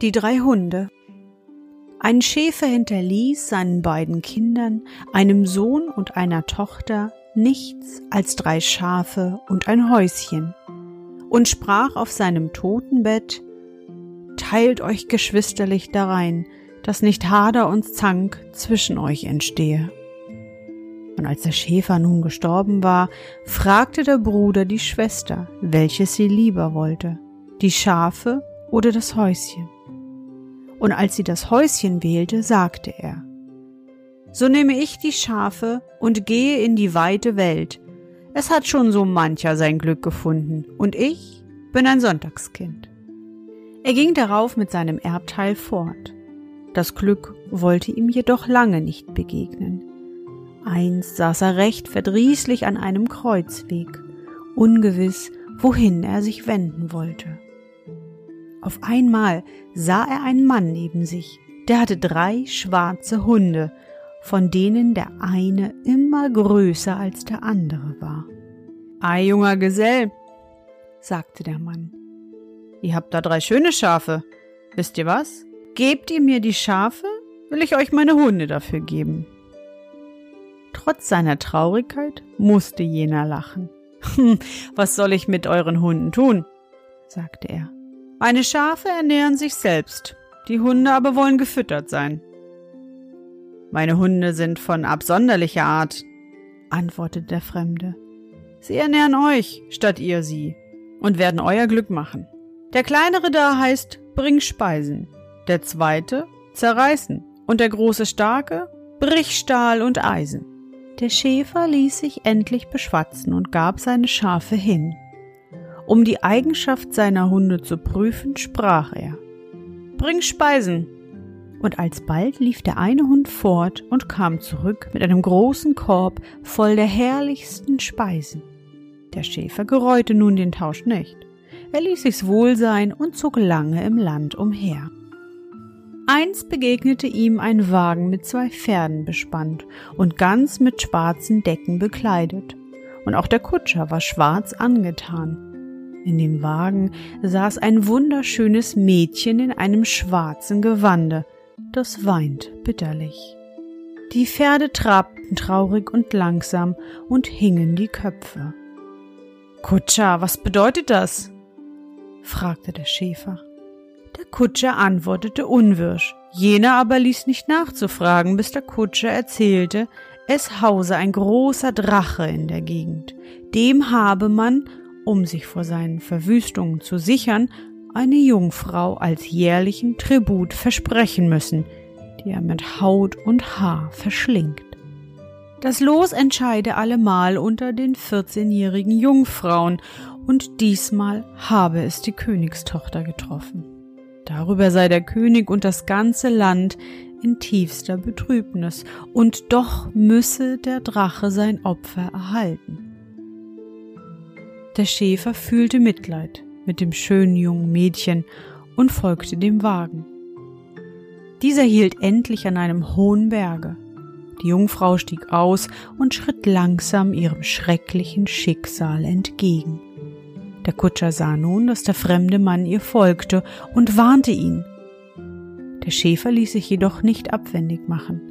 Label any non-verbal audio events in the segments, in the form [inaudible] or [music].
Die drei Hunde. Ein Schäfer hinterließ seinen beiden Kindern, einem Sohn und einer Tochter, nichts als drei Schafe und ein Häuschen, und sprach auf seinem Totenbett Teilt euch geschwisterlich darein, dass nicht Hader und Zank zwischen euch entstehe. Und als der Schäfer nun gestorben war, fragte der Bruder die Schwester, welches sie lieber wollte, die Schafe oder das Häuschen und als sie das Häuschen wählte, sagte er So nehme ich die Schafe und gehe in die weite Welt. Es hat schon so mancher sein Glück gefunden, und ich bin ein Sonntagskind. Er ging darauf mit seinem Erbteil fort. Das Glück wollte ihm jedoch lange nicht begegnen. Einst saß er recht verdrießlich an einem Kreuzweg, ungewiss, wohin er sich wenden wollte. Auf einmal sah er einen Mann neben sich, der hatte drei schwarze Hunde, von denen der eine immer größer als der andere war. Ei, junger Gesell, sagte der Mann, ihr habt da drei schöne Schafe. Wisst ihr was? Gebt ihr mir die Schafe, will ich euch meine Hunde dafür geben. Trotz seiner Traurigkeit musste jener lachen. [laughs] was soll ich mit euren Hunden tun? sagte er. Meine Schafe ernähren sich selbst, die Hunde aber wollen gefüttert sein. Meine Hunde sind von absonderlicher Art, antwortete der Fremde. Sie ernähren euch, statt ihr sie, und werden euer Glück machen. Der kleinere da heißt Bring Speisen, der zweite Zerreißen und der große Starke Brich Stahl und Eisen. Der Schäfer ließ sich endlich beschwatzen und gab seine Schafe hin. Um die Eigenschaft seiner Hunde zu prüfen, sprach er Bring Speisen. Und alsbald lief der eine Hund fort und kam zurück mit einem großen Korb voll der herrlichsten Speisen. Der Schäfer gereute nun den Tausch nicht. Er ließ sich's wohl sein und zog lange im Land umher. Einst begegnete ihm ein Wagen mit zwei Pferden bespannt und ganz mit schwarzen Decken bekleidet. Und auch der Kutscher war schwarz angetan. In dem Wagen saß ein wunderschönes Mädchen in einem schwarzen Gewande, das weint bitterlich. Die Pferde trabten traurig und langsam und hingen die Köpfe. Kutscher, was bedeutet das? fragte der Schäfer. Der Kutscher antwortete unwirsch, jener aber ließ nicht nachzufragen, bis der Kutscher erzählte, es hause ein großer Drache in der Gegend. Dem habe man um sich vor seinen Verwüstungen zu sichern, eine Jungfrau als jährlichen Tribut versprechen müssen, die er mit Haut und Haar verschlingt. Das Los entscheide allemal unter den 14-jährigen Jungfrauen und diesmal habe es die Königstochter getroffen. Darüber sei der König und das ganze Land in tiefster Betrübnis, und doch müsse der Drache sein Opfer erhalten. Der Schäfer fühlte Mitleid mit dem schönen jungen Mädchen und folgte dem Wagen. Dieser hielt endlich an einem hohen Berge. Die Jungfrau stieg aus und schritt langsam ihrem schrecklichen Schicksal entgegen. Der Kutscher sah nun, dass der fremde Mann ihr folgte und warnte ihn. Der Schäfer ließ sich jedoch nicht abwendig machen.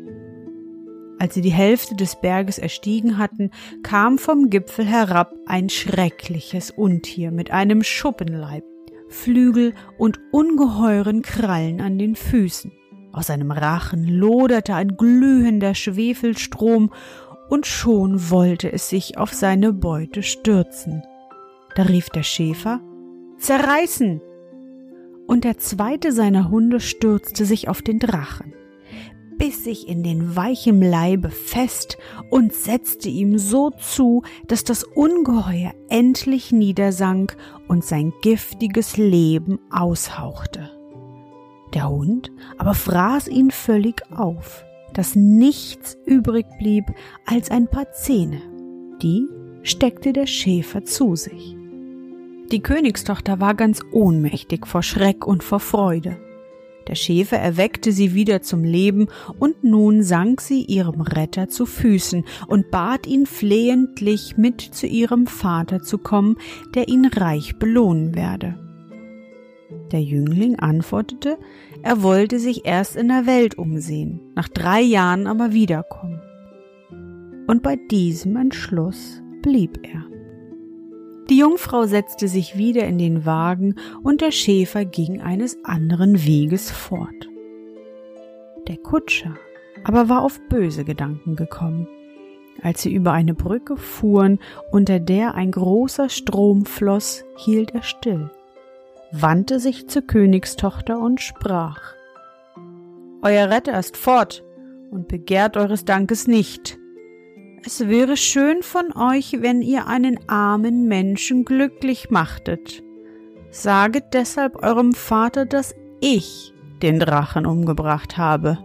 Als sie die Hälfte des Berges erstiegen hatten, kam vom Gipfel herab ein schreckliches Untier mit einem Schuppenleib, Flügel und ungeheuren Krallen an den Füßen. Aus seinem Rachen loderte ein glühender Schwefelstrom, und schon wollte es sich auf seine Beute stürzen. Da rief der Schäfer Zerreißen. Und der zweite seiner Hunde stürzte sich auf den Drachen, biss sich in den weichen Leibe fest und setzte ihm so zu, dass das Ungeheuer endlich niedersank und sein giftiges Leben aushauchte. Der Hund aber fraß ihn völlig auf, dass nichts übrig blieb als ein paar Zähne. Die steckte der Schäfer zu sich. Die Königstochter war ganz ohnmächtig vor Schreck und vor Freude. Der Schäfer erweckte sie wieder zum Leben, und nun sank sie ihrem Retter zu Füßen und bat ihn flehentlich mit zu ihrem Vater zu kommen, der ihn reich belohnen werde. Der Jüngling antwortete, er wollte sich erst in der Welt umsehen, nach drei Jahren aber wiederkommen. Und bei diesem Entschluss blieb er. Die Jungfrau setzte sich wieder in den Wagen und der Schäfer ging eines anderen Weges fort. Der Kutscher aber war auf böse Gedanken gekommen. Als sie über eine Brücke fuhren, unter der ein großer Strom floss, hielt er still wandte sich zur Königstochter und sprach Euer Retter ist fort und begehrt eures Dankes nicht. Es wäre schön von euch, wenn ihr einen armen Menschen glücklich machtet. Saget deshalb eurem Vater, dass ich den Drachen umgebracht habe.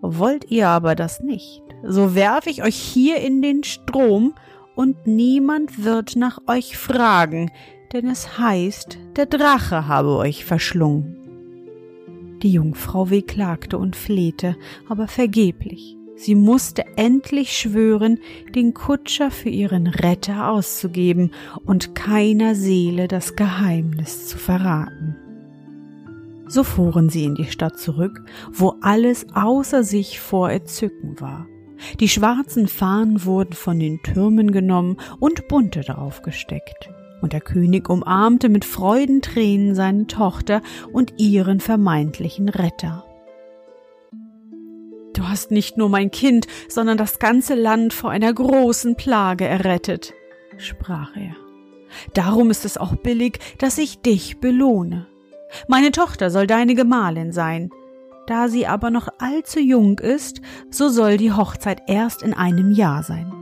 Wollt ihr aber das nicht, so werf ich euch hier in den Strom, und niemand wird nach euch fragen, denn es heißt, der Drache habe euch verschlungen. Die Jungfrau wehklagte und flehte, aber vergeblich. Sie musste endlich schwören, den Kutscher für ihren Retter auszugeben und keiner Seele das Geheimnis zu verraten. So fuhren sie in die Stadt zurück, wo alles außer sich vor Entzücken war. Die schwarzen Fahnen wurden von den Türmen genommen und bunte darauf gesteckt und der König umarmte mit Freudentränen seine Tochter und ihren vermeintlichen Retter. Du hast nicht nur mein Kind, sondern das ganze Land vor einer großen Plage errettet, sprach er. Darum ist es auch billig, dass ich dich belohne. Meine Tochter soll deine Gemahlin sein. Da sie aber noch allzu jung ist, so soll die Hochzeit erst in einem Jahr sein.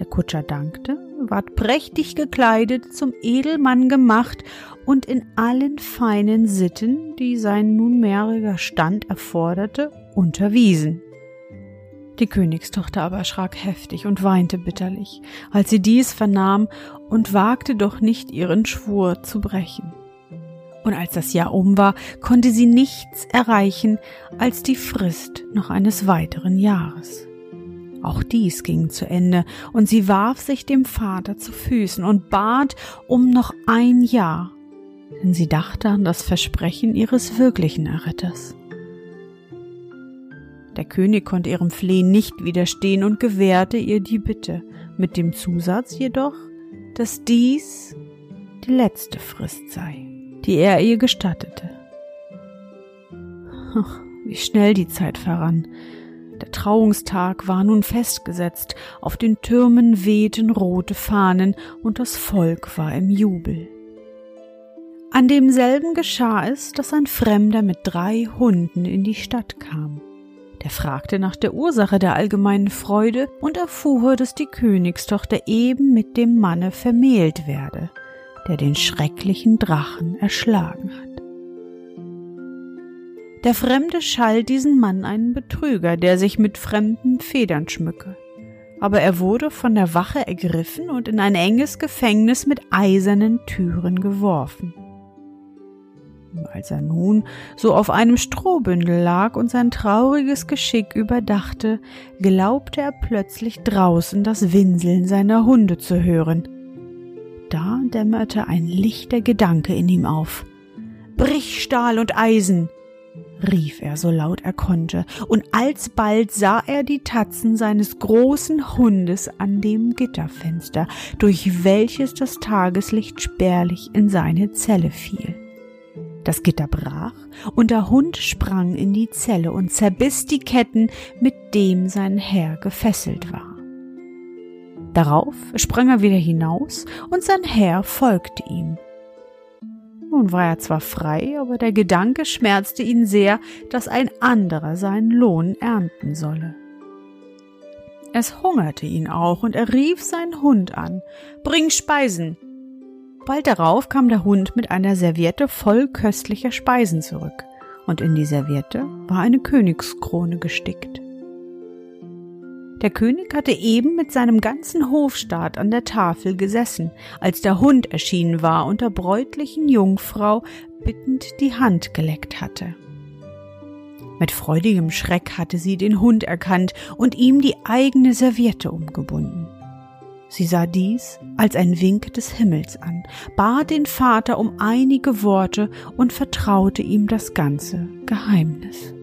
Der Kutscher dankte, ward prächtig gekleidet, zum Edelmann gemacht und in allen feinen Sitten, die sein nunmehriger Stand erforderte, unterwiesen. Die Königstochter aber erschrak heftig und weinte bitterlich, als sie dies vernahm und wagte doch nicht ihren Schwur zu brechen. Und als das Jahr um war, konnte sie nichts erreichen als die Frist noch eines weiteren Jahres. Auch dies ging zu Ende, und sie warf sich dem Vater zu Füßen und bat um noch ein Jahr, denn sie dachte an das Versprechen ihres wirklichen Erretters. Der König konnte ihrem Flehen nicht widerstehen und gewährte ihr die Bitte, mit dem Zusatz jedoch, dass dies die letzte Frist sei, die er ihr gestattete. Ach, wie schnell die Zeit verrann. Der Trauungstag war nun festgesetzt, auf den Türmen wehten rote Fahnen und das Volk war im Jubel. An demselben geschah es, dass ein Fremder mit drei Hunden in die Stadt kam. Der fragte nach der Ursache der allgemeinen Freude und erfuhr, dass die Königstochter eben mit dem Manne vermählt werde, der den schrecklichen Drachen erschlagen hat. Der Fremde schalt diesen Mann einen Betrüger, der sich mit fremden Federn schmücke. Aber er wurde von der Wache ergriffen und in ein enges Gefängnis mit eisernen Türen geworfen. Als er nun so auf einem Strohbündel lag und sein trauriges Geschick überdachte, glaubte er plötzlich draußen das Winseln seiner Hunde zu hören. Da dämmerte ein lichter Gedanke in ihm auf. Brich Stahl und Eisen, rief er so laut er konnte, und alsbald sah er die Tatzen seines großen Hundes an dem Gitterfenster, durch welches das Tageslicht spärlich in seine Zelle fiel. Das Gitter brach und der Hund sprang in die Zelle und zerbiss die Ketten, mit dem sein Herr gefesselt war. Darauf sprang er wieder hinaus und sein Herr folgte ihm. Nun war er zwar frei, aber der Gedanke schmerzte ihn sehr, dass ein anderer seinen Lohn ernten solle. Es hungerte ihn auch, und er rief seinen Hund an Bring Speisen. Bald darauf kam der Hund mit einer Serviette voll köstlicher Speisen zurück, und in die Serviette war eine Königskrone gestickt. Der König hatte eben mit seinem ganzen Hofstaat an der Tafel gesessen, als der Hund erschienen war und der bräutlichen Jungfrau bittend die Hand geleckt hatte. Mit freudigem Schreck hatte sie den Hund erkannt und ihm die eigene Serviette umgebunden. Sie sah dies als ein Wink des Himmels an, bat den Vater um einige Worte und vertraute ihm das ganze Geheimnis.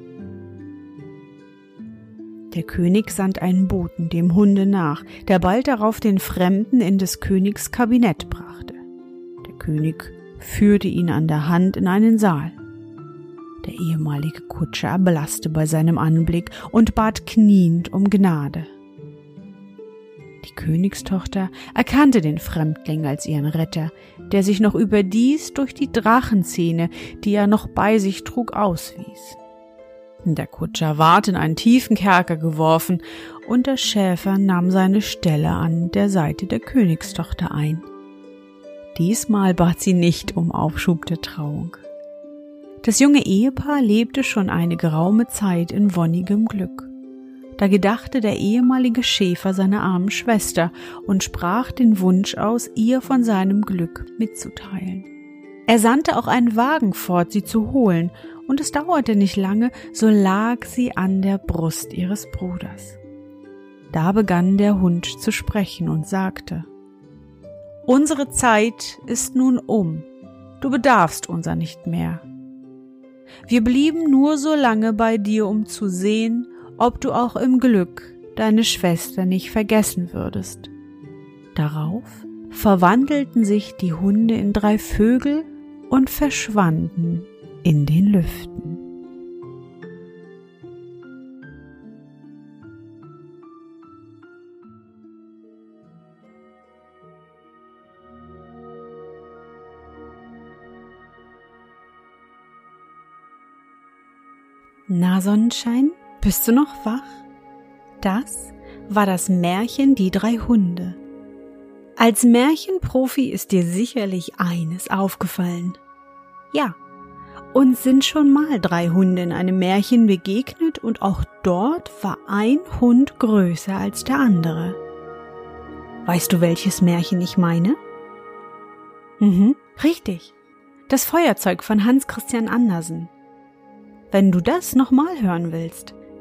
Der König sandt einen Boten dem Hunde nach, der bald darauf den Fremden in des Königs Kabinett brachte. Der König führte ihn an der Hand in einen Saal. Der ehemalige Kutscher erblasste bei seinem Anblick und bat kniend um Gnade. Die Königstochter erkannte den Fremdling als ihren Retter, der sich noch überdies durch die Drachenzähne, die er noch bei sich trug, auswies. Der Kutscher ward in einen tiefen Kerker geworfen, und der Schäfer nahm seine Stelle an der Seite der Königstochter ein. Diesmal bat sie nicht um Aufschub der Trauung. Das junge Ehepaar lebte schon eine geraume Zeit in wonnigem Glück. Da gedachte der ehemalige Schäfer seiner armen Schwester und sprach den Wunsch aus, ihr von seinem Glück mitzuteilen. Er sandte auch einen Wagen fort, sie zu holen, und es dauerte nicht lange, so lag sie an der Brust ihres Bruders. Da begann der Hund zu sprechen und sagte Unsere Zeit ist nun um, du bedarfst unser nicht mehr. Wir blieben nur so lange bei dir, um zu sehen, ob du auch im Glück deine Schwester nicht vergessen würdest. Darauf verwandelten sich die Hunde in drei Vögel und verschwanden in den Lüften. Na Sonnenschein, bist du noch wach? Das war das Märchen Die drei Hunde. Als Märchenprofi ist dir sicherlich eines aufgefallen. Ja, uns sind schon mal drei Hunde in einem Märchen begegnet und auch dort war ein Hund größer als der andere. Weißt du, welches Märchen ich meine? Mhm, richtig. Das Feuerzeug von Hans Christian Andersen. Wenn du das nochmal hören willst,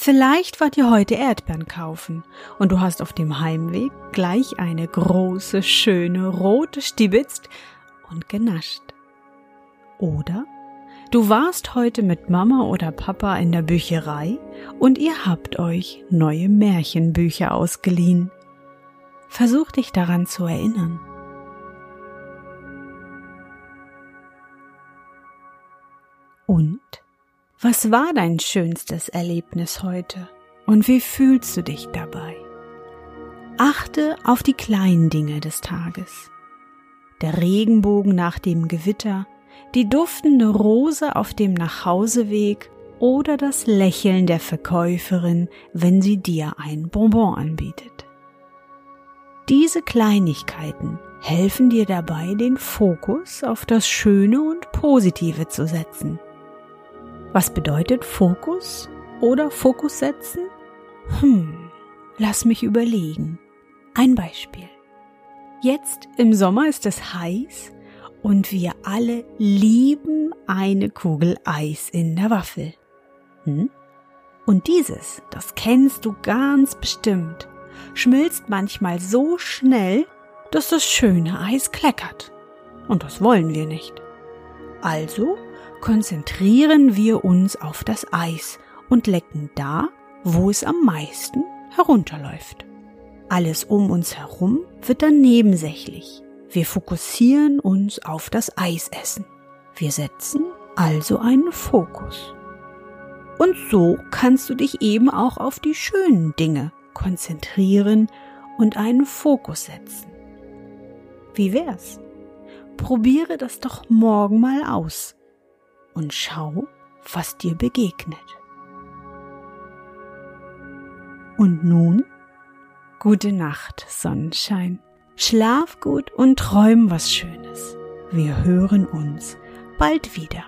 Vielleicht wart ihr heute Erdbeeren kaufen und du hast auf dem Heimweg gleich eine große, schöne, rote stibitzt und genascht. Oder Du warst heute mit Mama oder Papa in der Bücherei und ihr habt euch neue Märchenbücher ausgeliehen. Versuch dich daran zu erinnern. Und was war dein schönstes Erlebnis heute? Und wie fühlst du dich dabei? Achte auf die kleinen Dinge des Tages. Der Regenbogen nach dem Gewitter, die duftende Rose auf dem Nachhauseweg oder das Lächeln der Verkäuferin, wenn sie dir ein Bonbon anbietet. Diese Kleinigkeiten helfen dir dabei, den Fokus auf das Schöne und Positive zu setzen. Was bedeutet Fokus oder Fokus setzen? Hm, lass mich überlegen. Ein Beispiel. Jetzt im Sommer ist es heiß Und wir alle lieben eine Kugel Eis in der Waffel. Hm? Und dieses, das kennst du ganz bestimmt, schmilzt manchmal so schnell, dass das schöne Eis kleckert. Und das wollen wir nicht. Also konzentrieren wir uns auf das Eis und lecken da, wo es am meisten herunterläuft. Alles um uns herum wird dann nebensächlich. Wir fokussieren uns auf das Eisessen. Wir setzen also einen Fokus. Und so kannst du dich eben auch auf die schönen Dinge konzentrieren und einen Fokus setzen. Wie wär's? Probiere das doch morgen mal aus und schau, was dir begegnet. Und nun? Gute Nacht, Sonnenschein. Schlaf gut und träum was Schönes. Wir hören uns bald wieder.